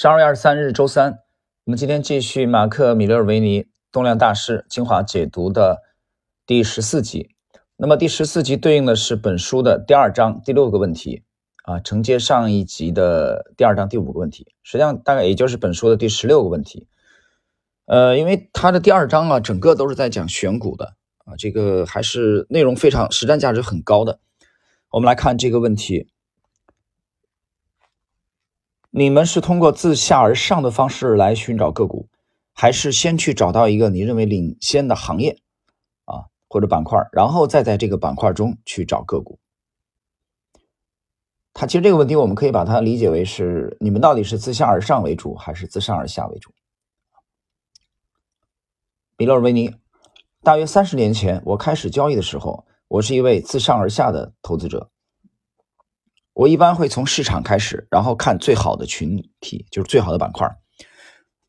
十二月二十三日，周三，我们今天继续马克·米勒维尼《动量大师》精华解读的第十四集。那么第十四集对应的是本书的第二章第六个问题啊，承接上一集的第二章第五个问题，实际上大概也就是本书的第十六个问题。呃，因为它的第二章啊，整个都是在讲选股的啊，这个还是内容非常实战价值很高的。我们来看这个问题。你们是通过自下而上的方式来寻找个股，还是先去找到一个你认为领先的行业啊或者板块，然后再在这个板块中去找个股？它其实这个问题我们可以把它理解为是你们到底是自下而上为主，还是自上而下为主？米勒维尼，大约三十年前我开始交易的时候，我是一位自上而下的投资者。我一般会从市场开始，然后看最好的群体，就是最好的板块，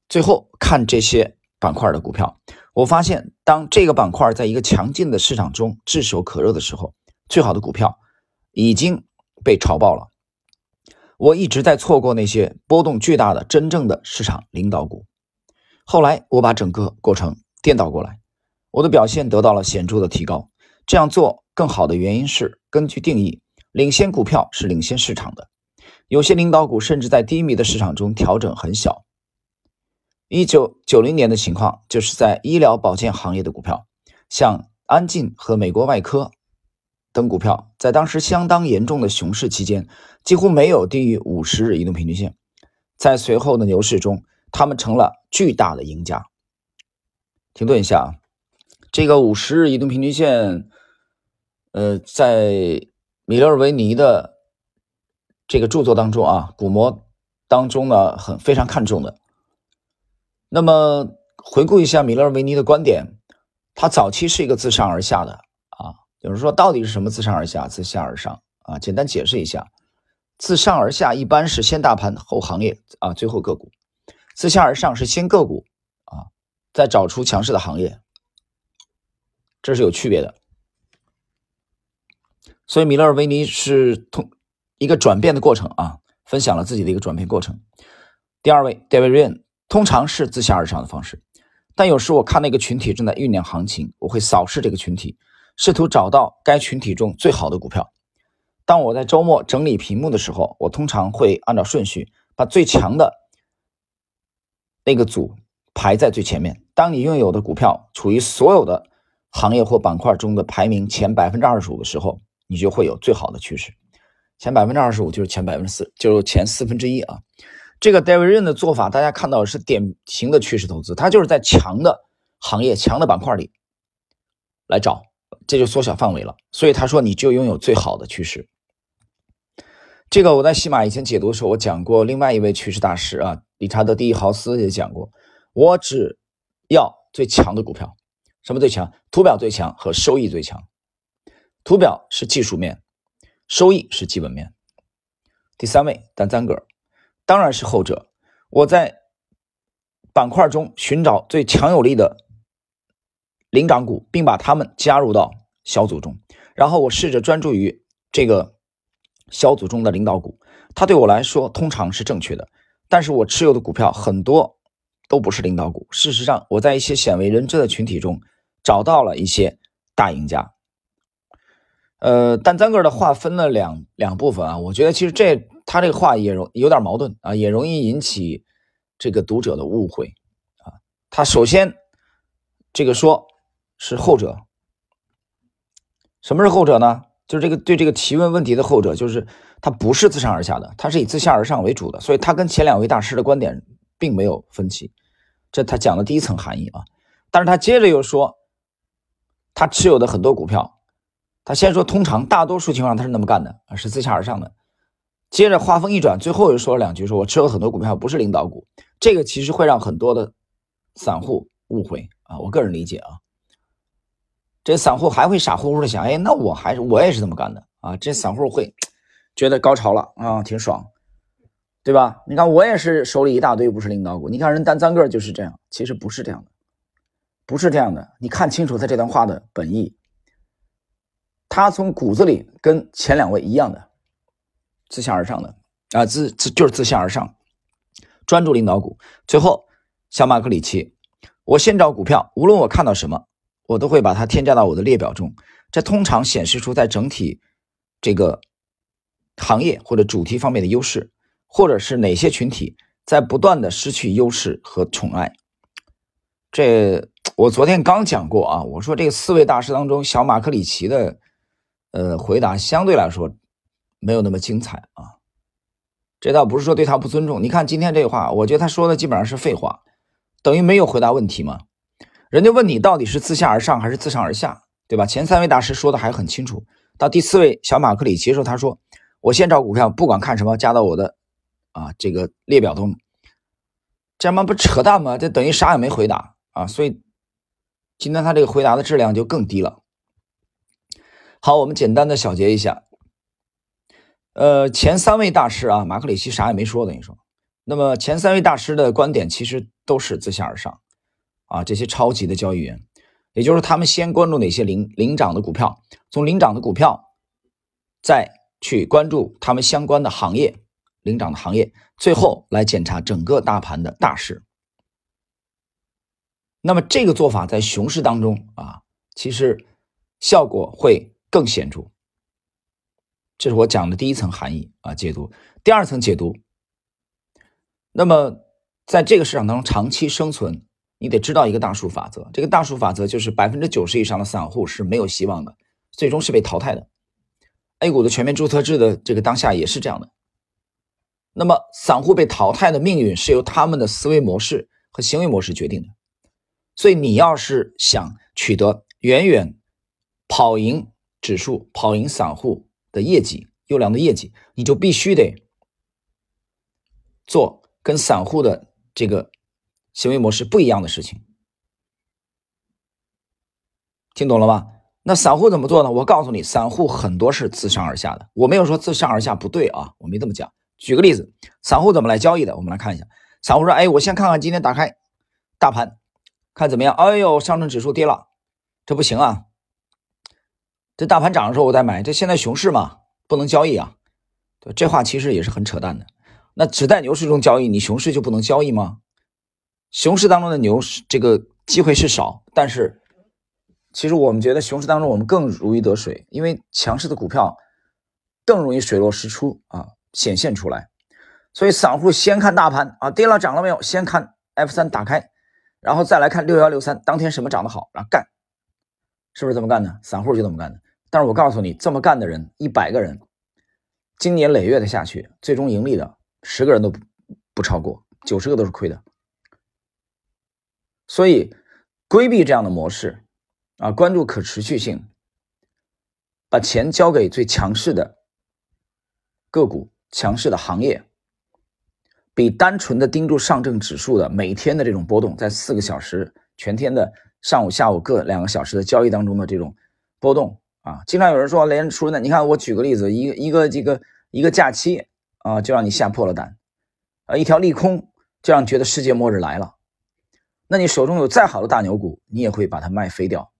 最后看这些板块的股票。我发现，当这个板块在一个强劲的市场中炙手可热的时候，最好的股票已经被炒爆了。我一直在错过那些波动巨大的真正的市场领导股。后来，我把整个过程颠倒过来，我的表现得到了显著的提高。这样做更好的原因是根据定义。领先股票是领先市场的，有些领导股甚至在低迷的市场中调整很小。一九九零年的情况就是在医疗保健行业的股票，像安进和美国外科等股票，在当时相当严重的熊市期间，几乎没有低于五十日移动平均线。在随后的牛市中，他们成了巨大的赢家。停顿一下啊，这个五十日移动平均线，呃，在。米勒尔维尼的这个著作当中啊，股魔当中呢，很非常看重的。那么回顾一下米勒尔维尼的观点，他早期是一个自上而下的啊，有人说到底是什么自上而下、自下而上啊？简单解释一下，自上而下一般是先大盘后行业啊，最后个股；自下而上是先个股啊，再找出强势的行业，这是有区别的。所以米勒尔维尼是通一个转变的过程啊，分享了自己的一个转变过程。第二位 David Ryan 通常是自下而上的方式，但有时我看那个群体正在酝酿行情，我会扫视这个群体，试图找到该群体中最好的股票。当我在周末整理屏幕的时候，我通常会按照顺序把最强的那个组排在最前面。当你拥有的股票处于所有的行业或板块中的排名前百分之二十五的时候，你就会有最好的趋势，前百分之二十五就是前百分之四，就是前四分之一啊。这个 David Ryan 的做法，大家看到是典型的趋势投资，他就是在强的行业、强的板块里来找，这就缩小范围了。所以他说，你就拥有最好的趋势。这个我在西马以前解读的时候，我讲过，另外一位趋势大师啊，理查德·第一豪斯也讲过，我只要最强的股票，什么最强？图表最强和收益最强。图表是技术面，收益是基本面。第三位，丹赞格，当然是后者。我在板块中寻找最强有力的领涨股，并把它们加入到小组中，然后我试着专注于这个小组中的领导股。它对我来说通常是正确的，但是我持有的股票很多都不是领导股。事实上，我在一些鲜为人知的群体中找到了一些大赢家。呃，但赞格尔的话分了两两部分啊，我觉得其实这他这个话也容有点矛盾啊，也容易引起这个读者的误会啊。他首先这个说是后者，什么是后者呢？就是这个对这个提问问题的后者，就是他不是自上而下的，他是以自下而上为主的，所以他跟前两位大师的观点并没有分歧，这他讲的第一层含义啊。但是他接着又说，他持有的很多股票。他先说，通常大多数情况他是那么干的，是自下而上的。接着话锋一转，最后又说了两句，说我持有很多股票不是领导股，这个其实会让很多的散户误会啊。我个人理解啊，这散户还会傻乎乎的想，哎，那我还是我也是这么干的啊。这散户会觉得高潮了啊，挺爽，对吧？你看我也是手里一大堆不是领导股，你看人单三个就是这样，其实不是这样的，不是这样的。你看清楚他这段话的本意。他从骨子里跟前两位一样的，自下而上的啊，自自就是自下而上，专注领导股。最后，小马克里奇，我先找股票，无论我看到什么，我都会把它添加到我的列表中。这通常显示出在整体这个行业或者主题方面的优势，或者是哪些群体在不断的失去优势和宠爱。这我昨天刚讲过啊，我说这个四位大师当中，小马克里奇的呃回答相对来说没有那么精彩啊。这倒不是说对他不尊重，你看今天这话，我觉得他说的基本上是废话，等于没有回答问题嘛。人家问你到底是自下而上还是自上而下，对吧？前三位大师说的还很清楚，到第四位小马克里奇的时候，他说我先找股票，不管看什么，加到我的啊这个列表中，这他妈不扯淡吗？这等于啥也没回答。啊，所以今天他这个回答的质量就更低了。好，我们简单的小结一下。呃，前三位大师啊，马克里奇啥也没说，等于说，那么前三位大师的观点其实都是自下而上啊，这些超级的交易员，也就是他们先关注哪些领领涨的股票，从领涨的股票再去关注他们相关的行业领涨的行业，最后来检查整个大盘的大势。那么这个做法在熊市当中啊，其实效果会更显著。这是我讲的第一层含义啊，解读。第二层解读，那么在这个市场当中长期生存，你得知道一个大数法则。这个大数法则就是百分之九十以上的散户是没有希望的，最终是被淘汰的。A 股的全面注册制的这个当下也是这样的。那么散户被淘汰的命运是由他们的思维模式和行为模式决定的。所以你要是想取得远远跑赢指数、跑赢散户的业绩、优良的业绩，你就必须得做跟散户的这个行为模式不一样的事情。听懂了吧？那散户怎么做呢？我告诉你，散户很多是自上而下的。我没有说自上而下不对啊，我没这么讲。举个例子，散户怎么来交易的？我们来看一下。散户说：“哎，我先看看今天打开大盘。”看怎么样？哎呦，上证指数跌了，这不行啊！这大盘涨的时候我再买，这现在熊市嘛，不能交易啊。对这话其实也是很扯淡的。那只在牛市中交易，你熊市就不能交易吗？熊市当中的牛市这个机会是少，但是其实我们觉得熊市当中我们更如鱼得水，因为强势的股票更容易水落石出啊，显现出来。所以散户先看大盘啊，跌了涨了没有？先看 F 三打开。然后再来看六幺六三当天什么涨得好，然后干，是不是这么干的？散户就这么干的。但是我告诉你，这么干的人一百个人，经年累月的下去，最终盈利的十个人都不不超过，九十个都是亏的。所以规避这样的模式啊，关注可持续性，把钱交给最强势的个股、强势的行业。比单纯的盯住上证指数的每天的这种波动，在四个小时全天的上午、下午各两个小时的交易当中的这种波动啊，经常有人说连叔呢，你看我举个例子，一个一个这个一个假期啊，就让你吓破了胆啊，一条利空就让你觉得世界末日来了，那你手中有再好的大牛股，你也会把它卖飞掉，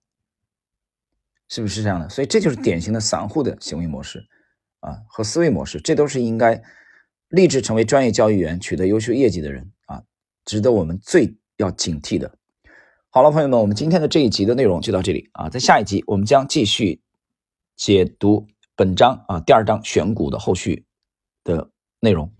是不是这样的？所以这就是典型的散户的行为模式啊和思维模式，这都是应该。立志成为专业交易员、取得优秀业绩的人啊，值得我们最要警惕的。好了，朋友们，我们今天的这一集的内容就到这里啊，在下一集我们将继续解读本章啊第二章选股的后续的内容。